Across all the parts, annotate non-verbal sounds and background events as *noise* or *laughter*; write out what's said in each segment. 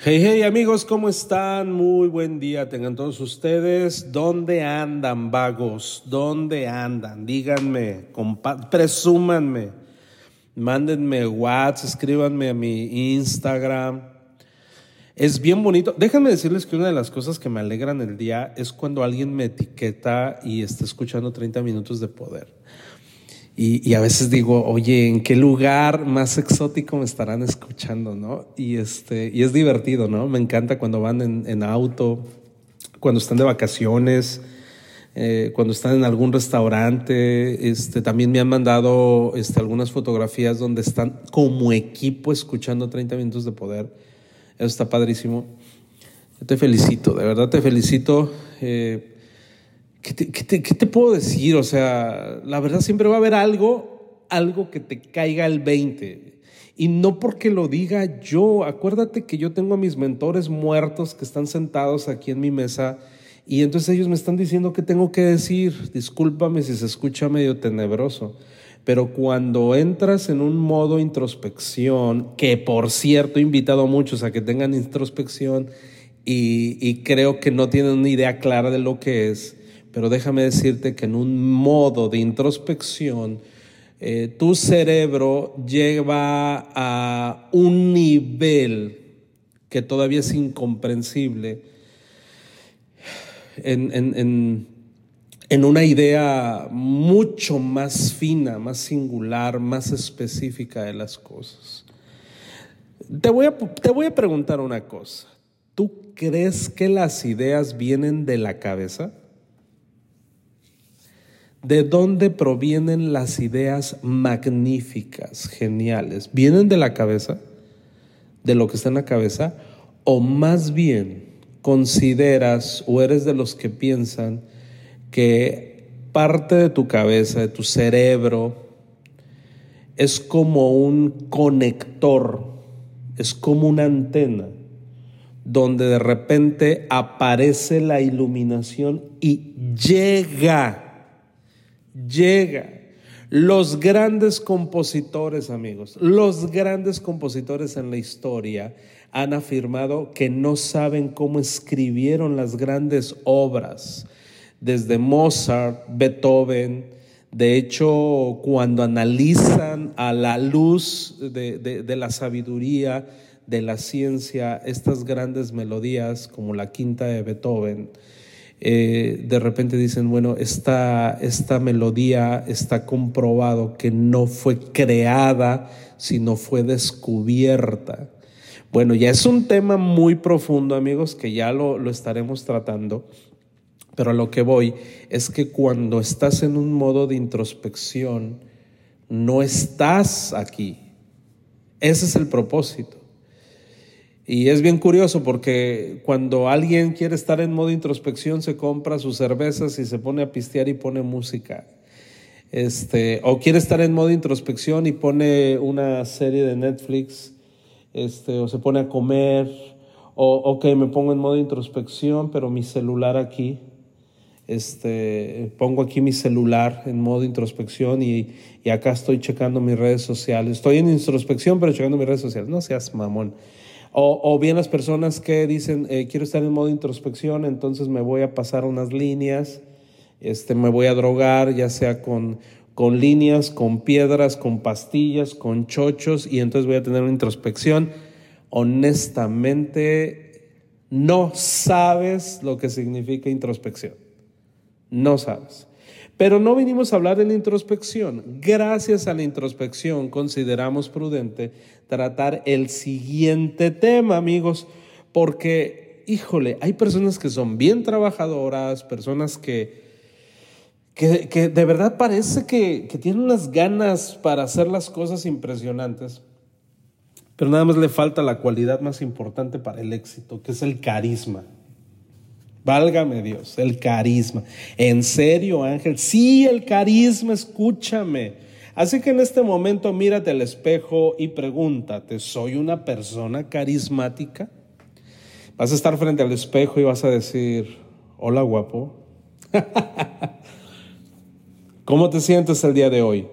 Hey, hey amigos, ¿cómo están? Muy buen día tengan todos ustedes. ¿Dónde andan, vagos? ¿Dónde andan? Díganme, presúmanme, mándenme WhatsApp, escríbanme a mi Instagram. Es bien bonito. Déjenme decirles que una de las cosas que me alegran el día es cuando alguien me etiqueta y está escuchando 30 minutos de poder. Y, a veces digo, oye, ¿en qué lugar más exótico me estarán escuchando? ¿no? Y, este, y es divertido, ¿no? Me encanta cuando van en, auto, cuando están de vacaciones, eh, cuando están en algún restaurante. Este, también me han mandado este, algunas fotografías donde están como equipo escuchando 30 minutos de poder. Eso está padrísimo. Yo te felicito, de verdad te felicito. Eh, ¿qué, te, puedo decir? O sea, la verdad siempre va a haber algo, algo que te caiga el 20. Y no porque lo diga yo. Acuérdate que yo tengo a mis mentores muertos que están sentados aquí en mi mesa y entonces ellos me están diciendo qué tengo que decir. Discúlpame si se escucha medio tenebroso. Pero cuando entras en un modo introspección, que por cierto he invitado a muchos a que tengan introspección y, creo que no tienen una idea clara de lo que es, pero déjame decirte que en un modo de introspección, eh, tu cerebro lleva a un nivel que todavía es incomprensible en en una idea mucho más fina, más singular, más específica de las cosas. Te voy a, te voy a preguntar una cosa. ¿Tú crees que las ideas vienen de la cabeza? ¿De dónde provienen las ideas magníficas, geniales? ¿Vienen de la cabeza? ¿De lo que está en la cabeza? ¿O más bien consideras o eres de los que piensan que parte de tu cabeza, de tu cerebro, es como un conector, es como una antena, donde de repente aparece la iluminación y llega, llega. Los grandes compositores, amigos, los grandes compositores en la historia han afirmado que no saben cómo escribieron las grandes obras desde Mozart, Beethoven. De hecho, cuando analizan a la luz de, la sabiduría, de la ciencia, estas grandes melodías como la quinta de Beethoven, eh, de repente dicen, bueno, esta, esta melodía está comprobado que no fue creada, sino fue descubierta. Bueno, ya es un tema muy profundo, amigos, que ya lo, lo estaremos tratando. Pero a lo que voy es que cuando estás en un modo de introspección, no estás aquí. Ese es el propósito. Y es bien curioso porque cuando alguien quiere estar en modo introspección se compra sus cervezas y se pone a pistear y pone música. Este, o quiere estar en modo introspección y pone una serie de Netflix, este, o se pone a comer, o ok, me pongo en modo introspección, pero mi celular aquí, este, pongo aquí mi celular en modo introspección y, acá estoy checando mis redes sociales. Estoy en introspección, pero checando mis redes sociales. No seas mamón. O, bien las personas que dicen, eh, quiero estar en modo introspección, entonces me voy a pasar unas líneas, este, me voy a drogar, ya sea con, con líneas, con piedras, con pastillas, con chochos, y entonces voy a tener una introspección. Honestamente, no sabes lo que significa introspección. No sabes. Pero no vinimos a hablar de la introspección. Gracias a la introspección consideramos prudente tratar el siguiente tema, amigos, porque, híjole, hay personas que son bien trabajadoras, personas que, que, de verdad parece que, que tienen unas ganas para hacer las cosas impresionantes, Pero nada más le falta la cualidad más importante para el éxito, que es el carisma. Válgame Dios, el carisma. ¿En serio, Ángel? Sí, el carisma, escúchame. Así que en este momento mírate al espejo y pregúntate, ¿soy una persona carismática? Vas a estar frente al espejo y vas a decir, hola guapo. *laughs* ¿Cómo te sientes el día de hoy?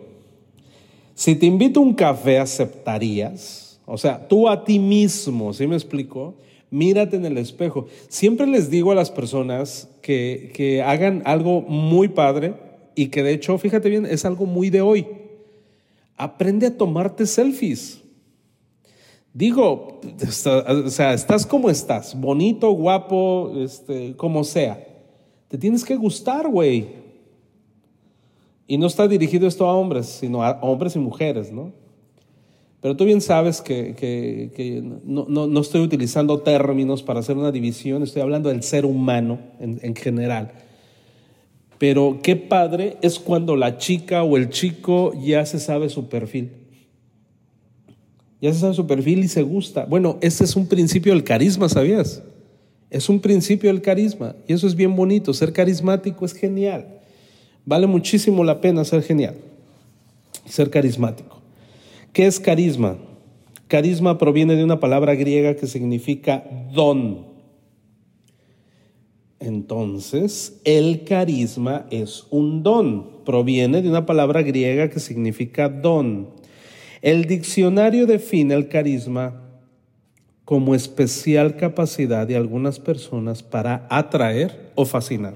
Si te invito a un café, ¿aceptarías? O sea, tú a ti mismo, ¿sí me explico? Mírate en el espejo. Siempre les digo a las personas que, que hagan algo muy padre y que de hecho, fíjate bien, es algo muy de hoy. Aprende a tomarte selfies. Digo, o sea, estás como estás, bonito, guapo, este, como sea. Te tienes que gustar, güey. Y no está dirigido esto a hombres, sino a hombres y mujeres, ¿no? Pero tú bien sabes que, no, estoy utilizando términos para hacer una división, estoy hablando del ser humano en, en general. Pero qué padre es cuando la chica o el chico ya se sabe su perfil. Ya se sabe su perfil y se gusta. Bueno, ese es un principio del carisma, ¿sabías? Es un principio del carisma y eso es bien bonito. Ser carismático es genial. Vale muchísimo la pena ser genial, ser carismático. ¿Qué es carisma? Carisma proviene de una palabra griega que significa don. Entonces, el carisma es un don. Proviene de una palabra griega que significa don. El diccionario define el carisma como especial capacidad de algunas personas para atraer o fascinar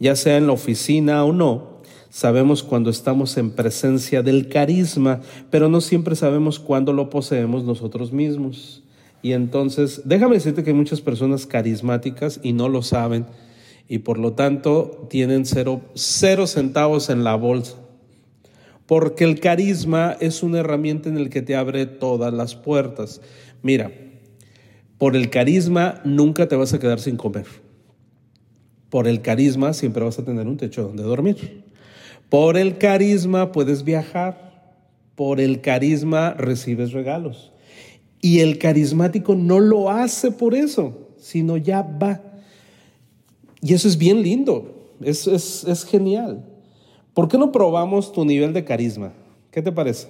ya sea en la oficina o no, sabemos cuando estamos en presencia del carisma, pero no siempre sabemos cuándo lo poseemos nosotros mismos. Y entonces, déjame decirte que hay muchas personas carismáticas y no lo saben y por lo tanto tienen cero, cero centavos en la bolsa. Porque el carisma es una herramienta en el que te abre todas las puertas. Mira, por el carisma nunca te vas a quedar sin comer. Por el carisma siempre vas a tener un techo donde dormir. Por el carisma puedes viajar. Por el carisma recibes regalos. Y el carismático no lo hace por eso, sino ya va. Y eso es bien lindo, es, es, es genial. ¿Por qué no probamos tu nivel de carisma? ¿Qué te parece?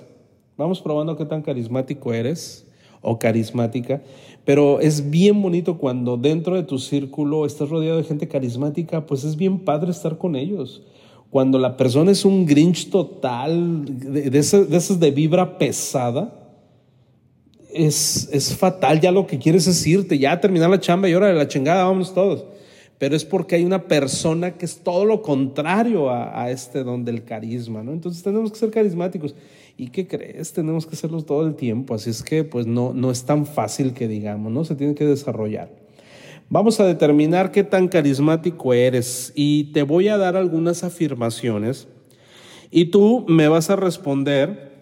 Vamos probando qué tan carismático eres o carismática, pero es bien bonito cuando dentro de tu círculo estás rodeado de gente carismática, pues es bien padre estar con ellos. Cuando la persona es un grinch total, de, de esas de, vibra pesada, es, es, fatal, ya lo que quieres es irte, ya terminar la chamba y ahora de la chingada, vamos todos. Pero es porque hay una persona que es todo lo contrario a, a este don del carisma, ¿no? Entonces tenemos que ser carismáticos. ¿Y qué crees? Tenemos que hacerlos todo el tiempo, así es que pues no, no es tan fácil que digamos, ¿no? Se tiene que desarrollar. Vamos a determinar qué tan carismático eres y te voy a dar algunas afirmaciones y tú me vas a responder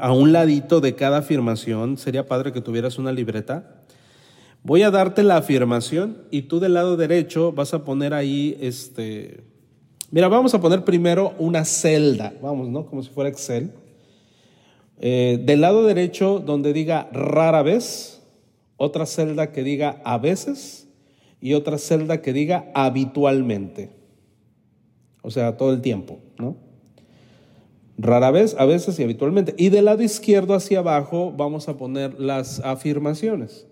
a un ladito de cada afirmación. Sería padre que tuvieras una libreta. Voy a darte la afirmación y tú del lado derecho vas a poner ahí este... Mira, vamos a poner primero una celda, vamos, ¿no? Como si fuera Excel. Eh, del lado derecho, donde diga rara vez, otra celda que diga a veces y otra celda que diga habitualmente. O sea, todo el tiempo, ¿no? Rara vez, a veces y habitualmente. Y del lado izquierdo hacia abajo vamos a poner las afirmaciones.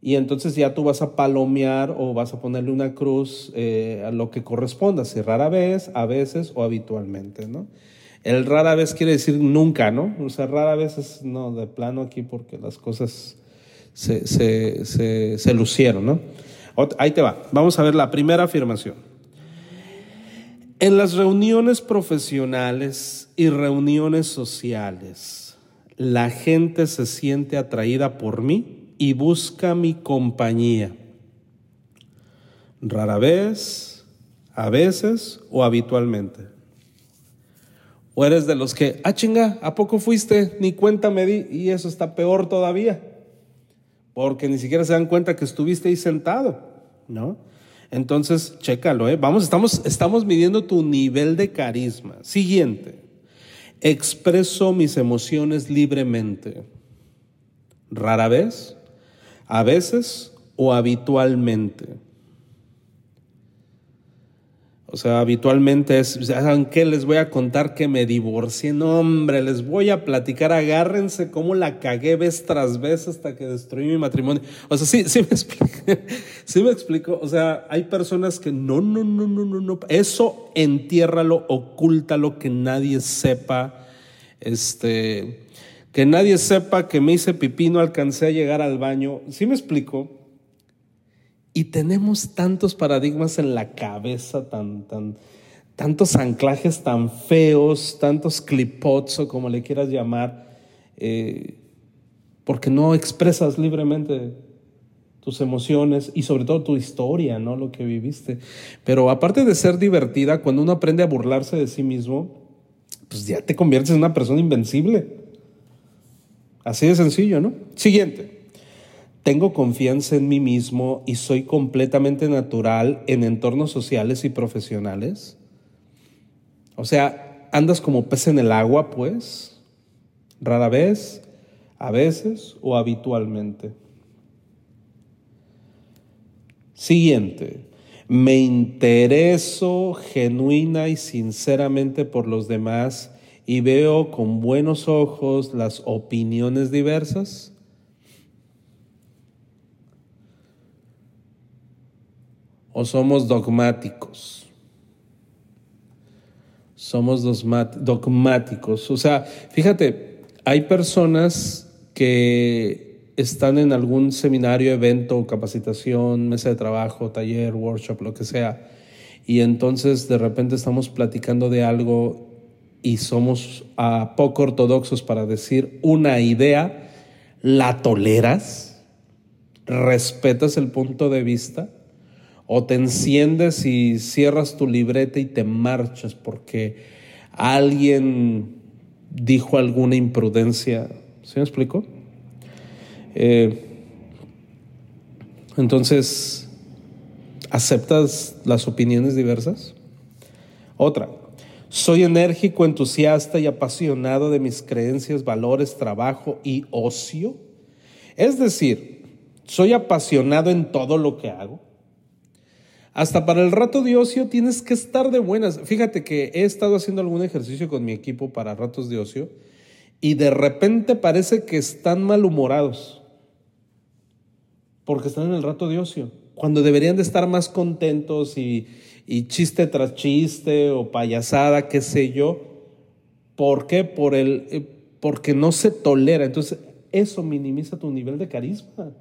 Y entonces ya tú vas a palomear o vas a ponerle una cruz eh, a lo que corresponda, si rara vez, a veces o habitualmente, ¿no? El rara vez quiere decir nunca, ¿no? O sea, rara vez es, no, de plano aquí porque las cosas se, se, se, lucieron, ¿no? Ahí te va. Vamos a ver la primera afirmación. En las reuniones profesionales y reuniones sociales, la gente se siente atraída por mí y busca mi compañía. Rara vez, a veces o habitualmente. O eres de los que, ah, chinga, ¿a poco fuiste? Ni cuenta me di. Y eso está peor todavía. Porque ni siquiera se dan cuenta que estuviste ahí sentado, ¿no? Entonces, chécalo, ¿eh? Vamos, estamos, estamos midiendo tu nivel de carisma. Siguiente. Expreso mis emociones libremente. rara vez, a veces o habitualmente. O sea, habitualmente es, ¿saben qué? Les voy a contar que me divorcié. No, hombre, les voy a platicar. Agárrense cómo la cagué vez tras vez hasta que destruí mi matrimonio. O sea, sí, sí me *laughs* explico. sí me explico. O sea, hay personas que no, no, no, no, no, no. Eso entiérralo, ocúltalo, que nadie sepa. Este, que nadie sepa que me hice pipí, no alcancé a llegar al baño. ¿Sí me explico? Y tenemos tantos paradigmas en la cabeza, tan, tan, tantos anclajes tan feos, tantos clipots o como le quieras llamar, eh, porque no expresas libremente tus emociones y sobre todo tu historia, ¿no? Lo que viviste. Pero aparte de ser divertida, cuando uno aprende a burlarse de sí mismo, pues ya te conviertes en una persona invencible. Así de sencillo, ¿no? Siguiente. Tengo confianza en mí mismo y soy completamente natural en entornos sociales y profesionales. O sea, andas como pez en el agua, pues, rara vez, a veces o habitualmente. Siguiente, me intereso genuina y sinceramente por los demás y veo con buenos ojos las opiniones diversas. Somos dogmáticos. Somos dogmáticos. O sea, fíjate, hay personas que están en algún seminario, evento, capacitación, mesa de trabajo, taller, workshop, lo que sea, y entonces de repente estamos platicando de algo y somos a poco ortodoxos para decir una idea, la toleras, respetas el punto de vista o te enciendes y cierras tu libreta y te marchas porque alguien dijo alguna imprudencia. ¿Se me explico? Eh, entonces, ¿aceptas las opiniones diversas? Otra, soy enérgico, entusiasta y apasionado de mis creencias, valores, trabajo y ocio. Es decir, soy apasionado en todo lo que hago hasta para el rato de ocio tienes que estar de buenas. Fíjate que he estado haciendo algún ejercicio con mi equipo para ratos de ocio y de repente parece que están malhumorados porque están en el rato de ocio, cuando deberían de estar más contentos y, chiste tras chiste o payasada, qué sé yo. ¿Por qué? Por el, eh, porque no se tolera. Entonces, eso minimiza tu nivel de carisma.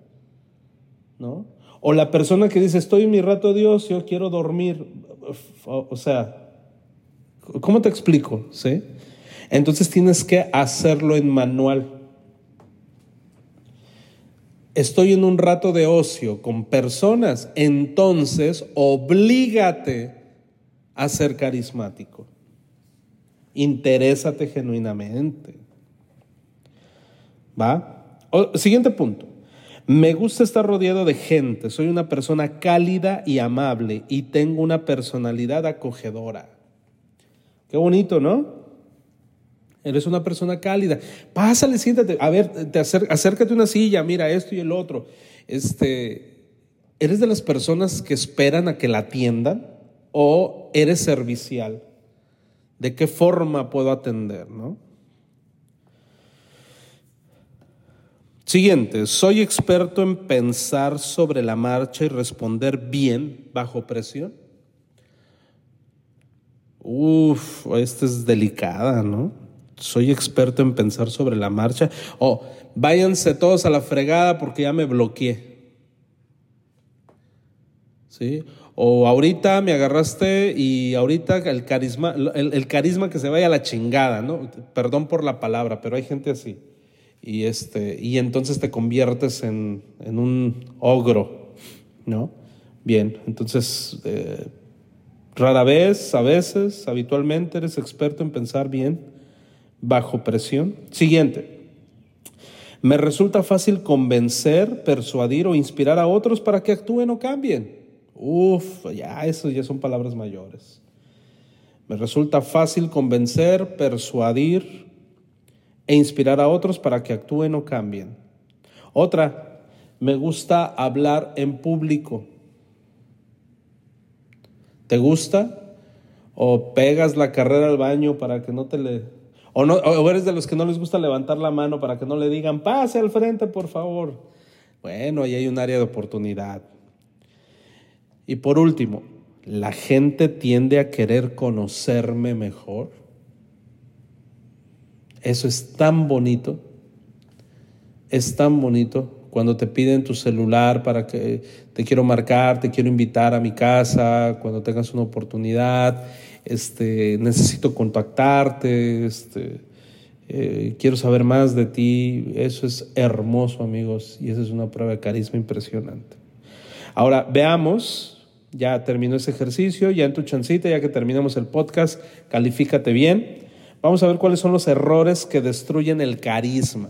¿No? O la persona que dice, estoy en mi rato de ocio, quiero dormir. O sea, ¿cómo te explico? ¿Sí? Entonces tienes que hacerlo en manual. Estoy en un rato de ocio con personas, entonces oblígate a ser carismático. Interésate genuinamente. ¿Va? siguiente punto. Me gusta estar rodeado de gente, soy una persona cálida y amable y tengo una personalidad acogedora. Qué bonito, ¿no? Eres una persona cálida. Pásale, siéntate. A ver, te acércate a una silla, mira esto y el otro. Este, ¿Eres de las personas que esperan a que la atiendan o eres servicial? ¿De qué forma puedo atender, no? Siguiente, soy experto en pensar sobre la marcha y responder bien bajo presión. Uf, esta es delicada, ¿no? Soy experto en pensar sobre la marcha. O váyanse todos a la fregada porque ya me bloqueé. ¿Sí? O ahorita me agarraste y ahorita el carisma, el carisma que se vaya a la chingada, ¿no? Perdón por la palabra, pero hay gente así y, este, y entonces te conviertes en, un ogro, ¿no? Bien, entonces, eh, rara vez, a veces, habitualmente eres experto en pensar bien bajo presión. Siguiente. Me resulta fácil convencer, persuadir o inspirar a otros para que actúen o cambien. Uf, ya eso ya son palabras mayores. Me resulta fácil convencer, persuadir e inspirar a otros para que actúen o cambien. Otra, me gusta hablar en público. ¿Te gusta? ¿O pegas la carrera al baño para que no te le... O, no, o eres de los que no les gusta levantar la mano para que no le digan, pase al frente, por favor. Bueno, ahí hay un área de oportunidad. Y por último, la gente tiende a querer conocerme mejor. Eso es tan bonito. Es tan bonito cuando te piden tu celular para que te quiero marcar, te quiero invitar a mi casa, cuando tengas una oportunidad, este, necesito contactarte, este, eh, quiero saber más de ti. Eso es hermoso, amigos, y esa es una prueba de carisma impresionante. Ahora, veamos, ya terminó ese ejercicio, ya en tu chancita, ya que terminamos el podcast, califícate bien. Vamos a ver cuáles son los errores que destruyen el carisma.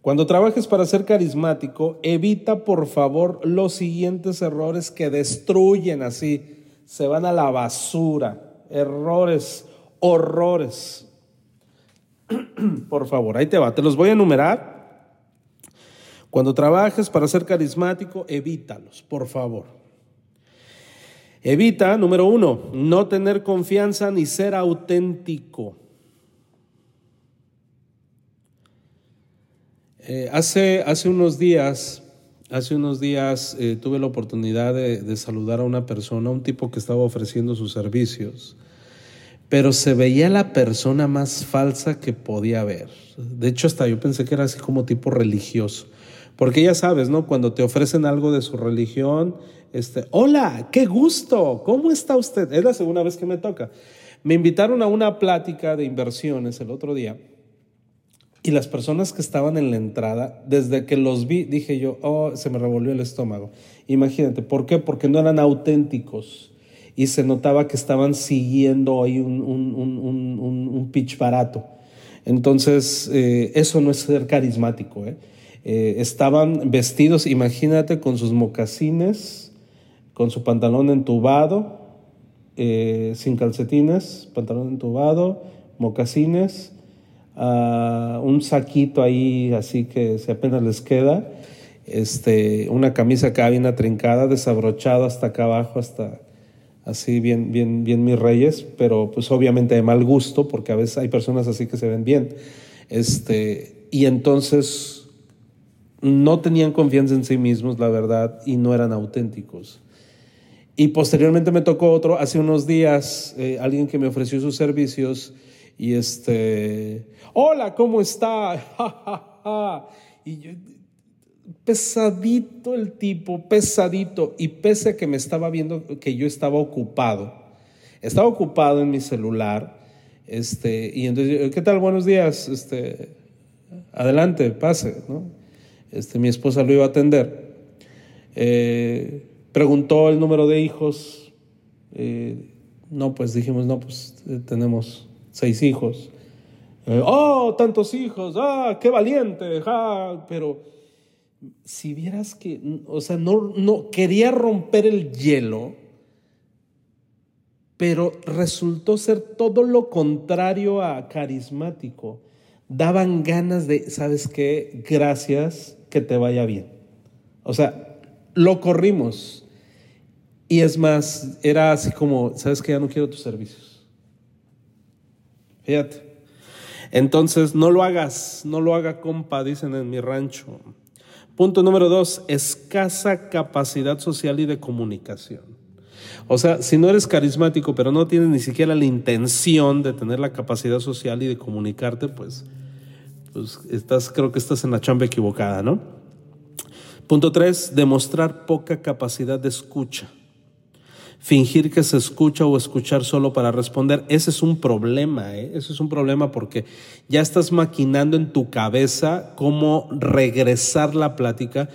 Cuando trabajes para ser carismático, evita por favor los siguientes errores que destruyen así, se van a la basura, errores, horrores. *clears throat* por favor, ahí te va, te los voy a enumerar. Cuando trabajes para ser carismático, evítalos, por favor. Evita, número uno, no tener confianza ni ser auténtico. Eh, hace, hace unos días, hace unos días eh, tuve la oportunidad de, saludar a una persona, un tipo que estaba ofreciendo sus servicios, pero se veía la persona más falsa que podía haber. De hecho, hasta yo pensé que era así como tipo religioso. Porque ya sabes, ¿no? Cuando te ofrecen algo de su religión, este, hola, qué gusto, ¿cómo está usted? Es la segunda vez que me toca. Me invitaron a una plática de inversiones el otro día y las personas que estaban en la entrada, desde que los vi, dije yo, oh, se me revolvió el estómago. Imagínate, ¿por qué? Porque no eran auténticos y se notaba que estaban siguiendo ahí un, un, un, un pitch barato. Entonces, eh, eso no es ser carismático. ¿eh? Eh, estaban vestidos, imagínate, con sus mocasines, con su pantalón entubado, sin calcetines, pantalón entubado, mocasines un saquito ahí así que apenas les queda, este, una camisa acá bien atrincada, desabrochada hasta acá abajo, hasta así bien, bien, bien mis reyes, pero pues obviamente de mal gusto, porque a veces hay personas así que se ven bien. Este, y entonces no tenían confianza en sí mismos, la verdad, y no eran auténticos. Y posteriormente me tocó otro, hace unos días, eh, alguien que me ofreció sus servicios, y este, hola, ¿cómo está? *laughs* y yo, pesadito el tipo, pesadito. Y pese a que me estaba viendo que yo estaba ocupado, estaba ocupado en mi celular. Este, y entonces, ¿qué tal? Buenos días. Este, adelante, pase. ¿no? Este, mi esposa lo iba a atender. Eh, preguntó el número de hijos. Eh, no, pues dijimos, no, pues eh, tenemos seis hijos. Eh, oh, tantos hijos, ah, qué valiente, ah, pero si vieras que, o sea, no, no quería romper el hielo, pero resultó ser todo lo contrario a carismático. Daban ganas de, ¿sabes qué? Gracias, que te vaya bien. O sea, lo corrimos. Y es más, era así como, ¿sabes qué? Ya no quiero tus servicios. Fíjate. Entonces, no lo hagas, no lo haga compa, dicen en mi rancho. Punto número dos, escasa capacidad social y de comunicación. O sea, si no eres carismático, pero no tienes ni siquiera la intención de tener la capacidad social y de comunicarte, pues, pues estás, creo que estás en la chamba equivocada, ¿no? Punto tres, demostrar poca capacidad de escucha fingir que se escucha o escuchar solo para responder, ese es un problema, ¿eh? ese es un problema porque ya estás maquinando en tu cabeza cómo regresar la plática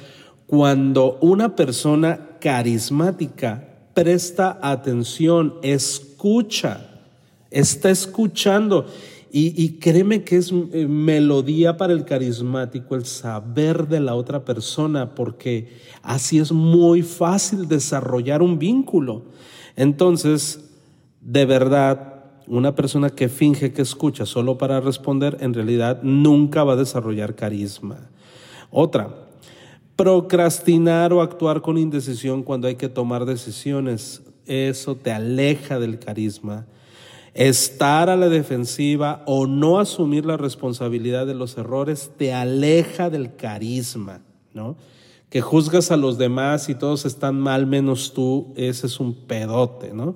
cuando una persona carismática presta atención, escucha, está escuchando. Y, créeme que es eh, melodía para el carismático el saber de la otra persona, porque así es muy fácil desarrollar un vínculo. Entonces, de verdad, una persona que finge que escucha solo para responder, en realidad nunca va a desarrollar carisma. Otra, procrastinar o actuar con indecisión cuando hay que tomar decisiones. Eso te aleja del carisma. Estar a la defensiva o no asumir la responsabilidad de los errores te aleja del carisma, ¿no? Que juzgas a los demás y todos están mal menos tú, ese es un pedote, ¿no?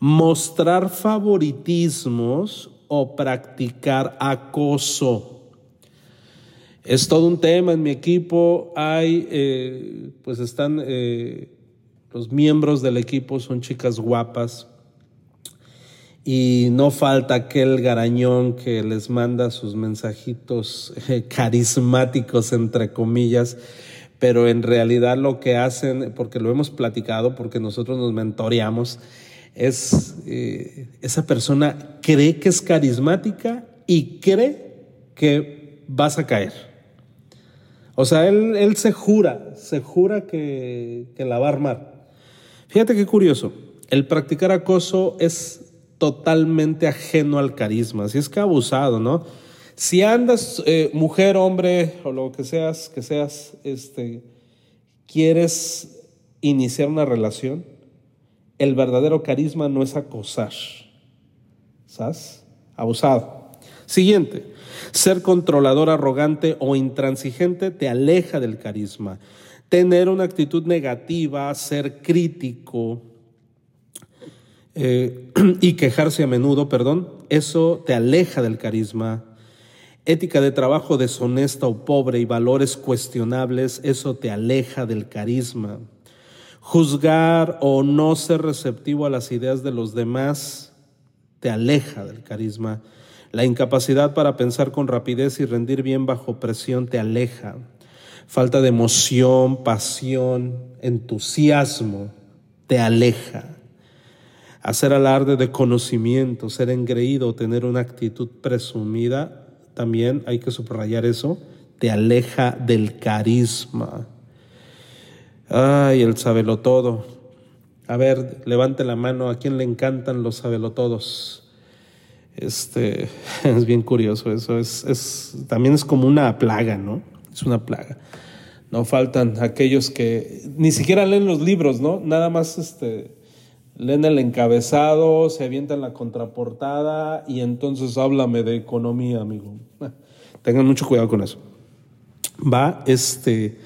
Mostrar favoritismos o practicar acoso. Es todo un tema en mi equipo. Hay, eh, pues están, eh, los miembros del equipo son chicas guapas, y no falta aquel garañón que les manda sus mensajitos eh, carismáticos, entre comillas, pero en realidad lo que hacen, porque lo hemos platicado, porque nosotros nos mentoreamos, es eh, esa persona cree que es carismática y cree que vas a caer. O sea, él, él se jura, se jura que, que la va a armar. Fíjate qué curioso, el practicar acoso es totalmente ajeno al carisma. Así es que abusado, ¿no? Si andas, eh, mujer, hombre, o lo que seas, que seas, este, quieres iniciar una relación, el verdadero carisma no es acosar. ¿Sabes? Abusado. Siguiente, ser controlador, arrogante o intransigente te aleja del carisma. Tener una actitud negativa, ser crítico, eh, *clears throat* y quejarse a menudo, perdón, eso te aleja del carisma. Ética de trabajo deshonesta o pobre y valores cuestionables, eso te aleja del carisma. Juzgar o no ser receptivo a las ideas de los demás te aleja del carisma. La incapacidad para pensar con rapidez y rendir bien bajo presión te aleja. Falta de emoción, pasión, entusiasmo te aleja hacer alarde de conocimiento, ser engreído, tener una actitud presumida, también hay que subrayar eso, te aleja del carisma. Ay, el sabelo todo. A ver, levante la mano, ¿a quién le encantan los sabelotodos? Este, *laughs* es bien curioso eso, es, es, también es como una plaga, ¿no? Es una plaga. No faltan aquellos que ni siquiera leen los libros, ¿no? Nada más este, leen el encabezado, se avientan la contraportada y entonces háblame de economía, amigo. *laughs* Tengan mucho cuidado con eso. Va, este,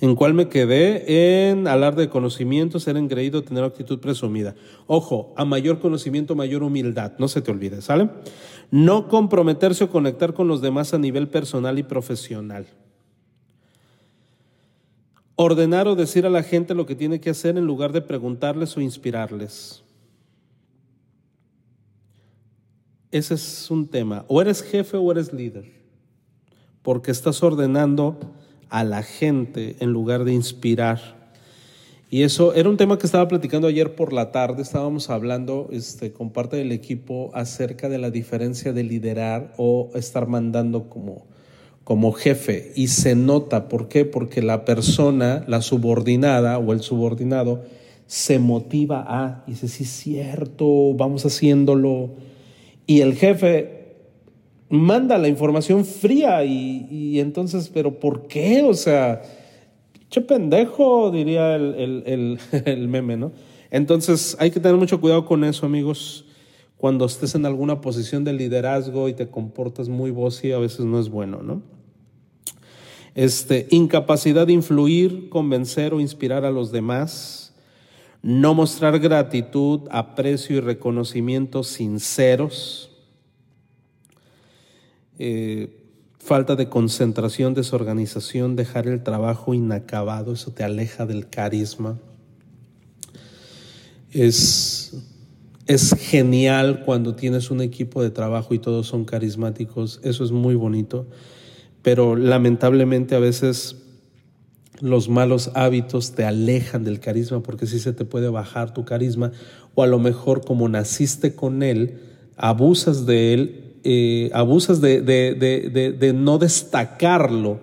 ¿en cuál me quedé? En hablar de conocimiento, ser engreído, tener actitud presumida. Ojo, a mayor conocimiento, mayor humildad, no se te olvide, ¿sale? No comprometerse o conectar con los demás a nivel personal y profesional ordenar o decir a la gente lo que tiene que hacer en lugar de preguntarles o inspirarles. Ese es un tema. O eres jefe o eres líder, porque estás ordenando a la gente en lugar de inspirar. Y eso era un tema que estaba platicando ayer por la tarde. Estábamos hablando este, con parte del equipo acerca de la diferencia de liderar o estar mandando como como jefe y se nota, ¿por qué? Porque la persona, la subordinada o el subordinado, se motiva a, dice, sí cierto, vamos haciéndolo. Y el jefe manda la información fría y, entonces, pero ¿por qué? O sea, che pendejo, diría el, el, *laughs* el meme, ¿no? Entonces hay que tener mucho cuidado con eso, amigos. Cuando estés en alguna posición de liderazgo y te comportas muy bossy, a veces no es bueno, ¿no? Este, incapacidad de influir, convencer o inspirar a los demás, no mostrar gratitud, aprecio y reconocimiento sinceros, eh, falta de concentración, desorganización, dejar el trabajo inacabado, eso te aleja del carisma. Es, es genial cuando tienes un equipo de trabajo y todos son carismáticos, eso es muy bonito pero lamentablemente a veces los malos hábitos te alejan del carisma porque sí se te puede bajar tu carisma o a lo mejor como naciste con él, abusas de él, eh, abusas de, de, no destacarlo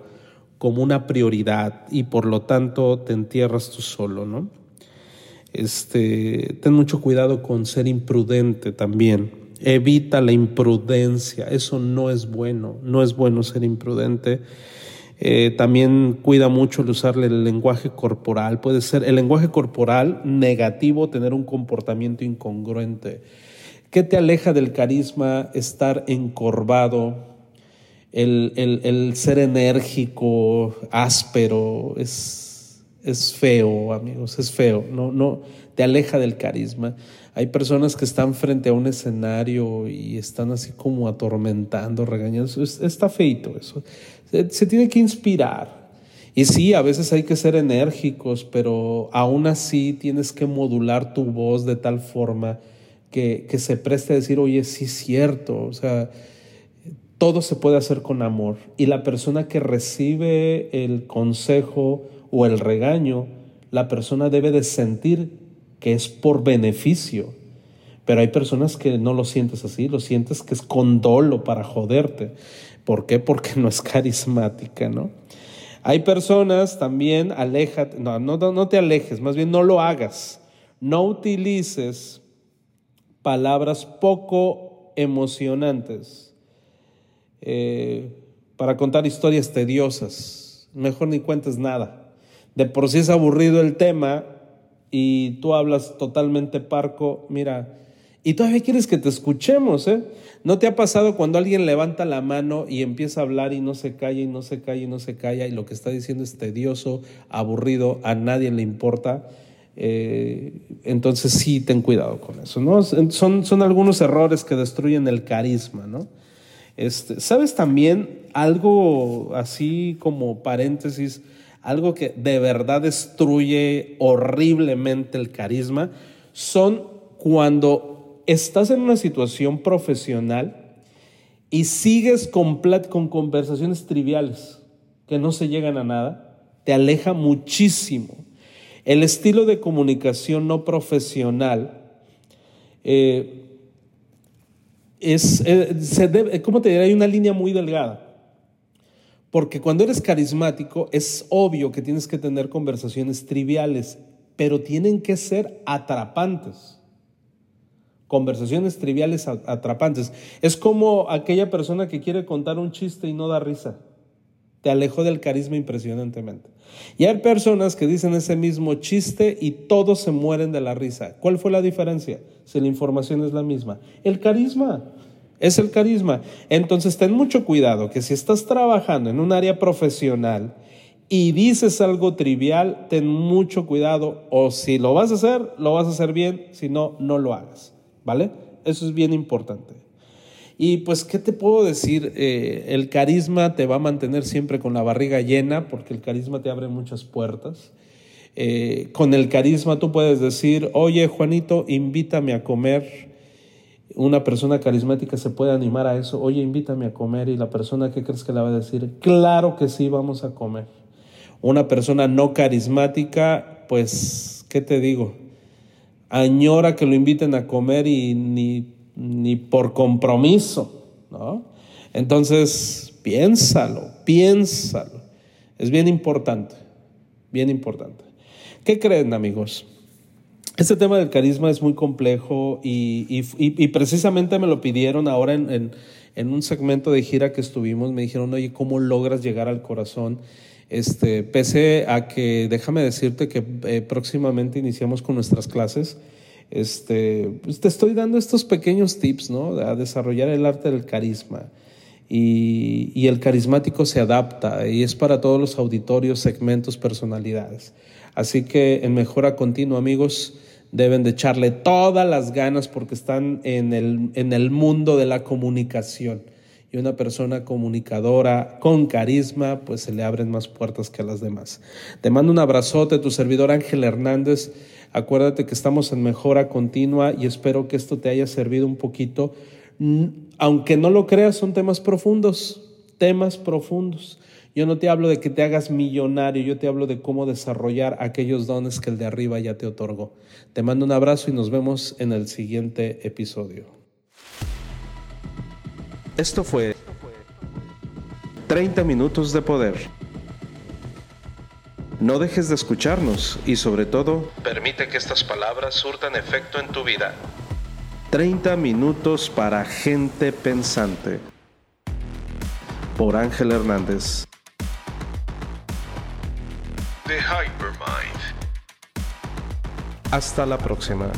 como una prioridad y por lo tanto te entierras tú solo, ¿no? Este, ten mucho cuidado con ser imprudente también. Evita la imprudencia, eso no es bueno, no es bueno ser imprudente. Eh, también cuida mucho el usarle el lenguaje corporal. Puede ser el lenguaje corporal negativo, tener un comportamiento incongruente. ¿Qué te aleja del carisma? Estar encorvado, el, el ser enérgico, áspero, es, es feo, amigos, es feo. No, no, te aleja del carisma. Hay personas que están frente a un escenario y están así como atormentando, regañando. Está feito eso. Se, tiene que inspirar. Y sí, a veces hay que ser enérgicos, pero aún así tienes que modular tu voz de tal forma que, que se preste a decir, oye, sí es cierto. O sea, todo se puede hacer con amor. Y la persona que recibe el consejo o el regaño, la persona debe de sentir que es por beneficio. Pero hay personas que no lo sientes así, lo sientes que es con dolo para joderte. ¿Por qué? Porque no es carismática, ¿no? Hay personas también, aléjate, no, no, no te alejes, más bien no lo hagas. No utilices palabras poco emocionantes eh, para contar historias tediosas. Mejor ni cuentes nada. De por sí es aburrido el tema, y tú hablas totalmente parco, mira, y todavía quieres que te escuchemos, ¿eh? ¿No te ha pasado cuando alguien levanta la mano y empieza a hablar y no se calla y no se calla y no se calla y lo que está diciendo es tedioso, aburrido, a nadie le importa? Eh, entonces sí, ten cuidado con eso, ¿no? Son, son algunos errores que destruyen el carisma, ¿no? Este, ¿Sabes también algo así como paréntesis? Algo que de verdad destruye horriblemente el carisma, son cuando estás en una situación profesional y sigues con, con conversaciones triviales que no se llegan a nada, te aleja muchísimo. El estilo de comunicación no profesional eh, es, eh, ¿cómo te diré? Hay una línea muy delgada. Porque cuando eres carismático es obvio que tienes que tener conversaciones triviales, pero tienen que ser atrapantes. Conversaciones triviales atrapantes. Es como aquella persona que quiere contar un chiste y no da risa. Te alejó del carisma impresionantemente. Y hay personas que dicen ese mismo chiste y todos se mueren de la risa. ¿Cuál fue la diferencia? Si la información es la misma. El carisma. Es el carisma. Entonces ten mucho cuidado que si estás trabajando en un área profesional y dices algo trivial, ten mucho cuidado o si lo vas a hacer, lo vas a hacer bien, si no, no lo hagas. ¿Vale? Eso es bien importante. Y pues, ¿qué te puedo decir? Eh, el carisma te va a mantener siempre con la barriga llena porque el carisma te abre muchas puertas. Eh, con el carisma tú puedes decir, oye Juanito, invítame a comer una persona carismática se puede animar a eso, oye, invítame a comer y la persona que crees que le va a decir, claro que sí, vamos a comer. Una persona no carismática, pues, ¿qué te digo? Añora que lo inviten a comer y ni, ni por compromiso, ¿no? Entonces, piénsalo, piénsalo. Es bien importante, bien importante. ¿Qué creen, amigos? Este tema del carisma es muy complejo y, precisamente me lo pidieron ahora en, un segmento de gira que estuvimos. Me dijeron, oye, ¿cómo logras llegar al corazón? Este, pese a que, déjame decirte que eh, próximamente iniciamos con nuestras clases, este, pues te estoy dando estos pequeños tips, ¿no? A desarrollar el arte del carisma. Y, y el carismático se adapta y es para todos los auditorios, segmentos, personalidades. Así que en mejora continua, amigos, deben de echarle todas las ganas porque están en el, en el mundo de la comunicación. Y una persona comunicadora con carisma, pues se le abren más puertas que a las demás. Te mando un abrazote, tu servidor Ángel Hernández. Acuérdate que estamos en mejora continua y espero que esto te haya servido un poquito. Aunque no lo creas, son temas profundos, temas profundos. Yo no te hablo de que te hagas millonario, yo te hablo de cómo desarrollar aquellos dones que el de arriba ya te otorgó. Te mando un abrazo y nos vemos en el siguiente episodio. Esto fue 30 minutos de poder. No dejes de escucharnos y sobre todo, permite que estas palabras surtan efecto en tu vida. 30 minutos para gente pensante. Por Ángel Hernández. The Hypermind. Hasta la próxima.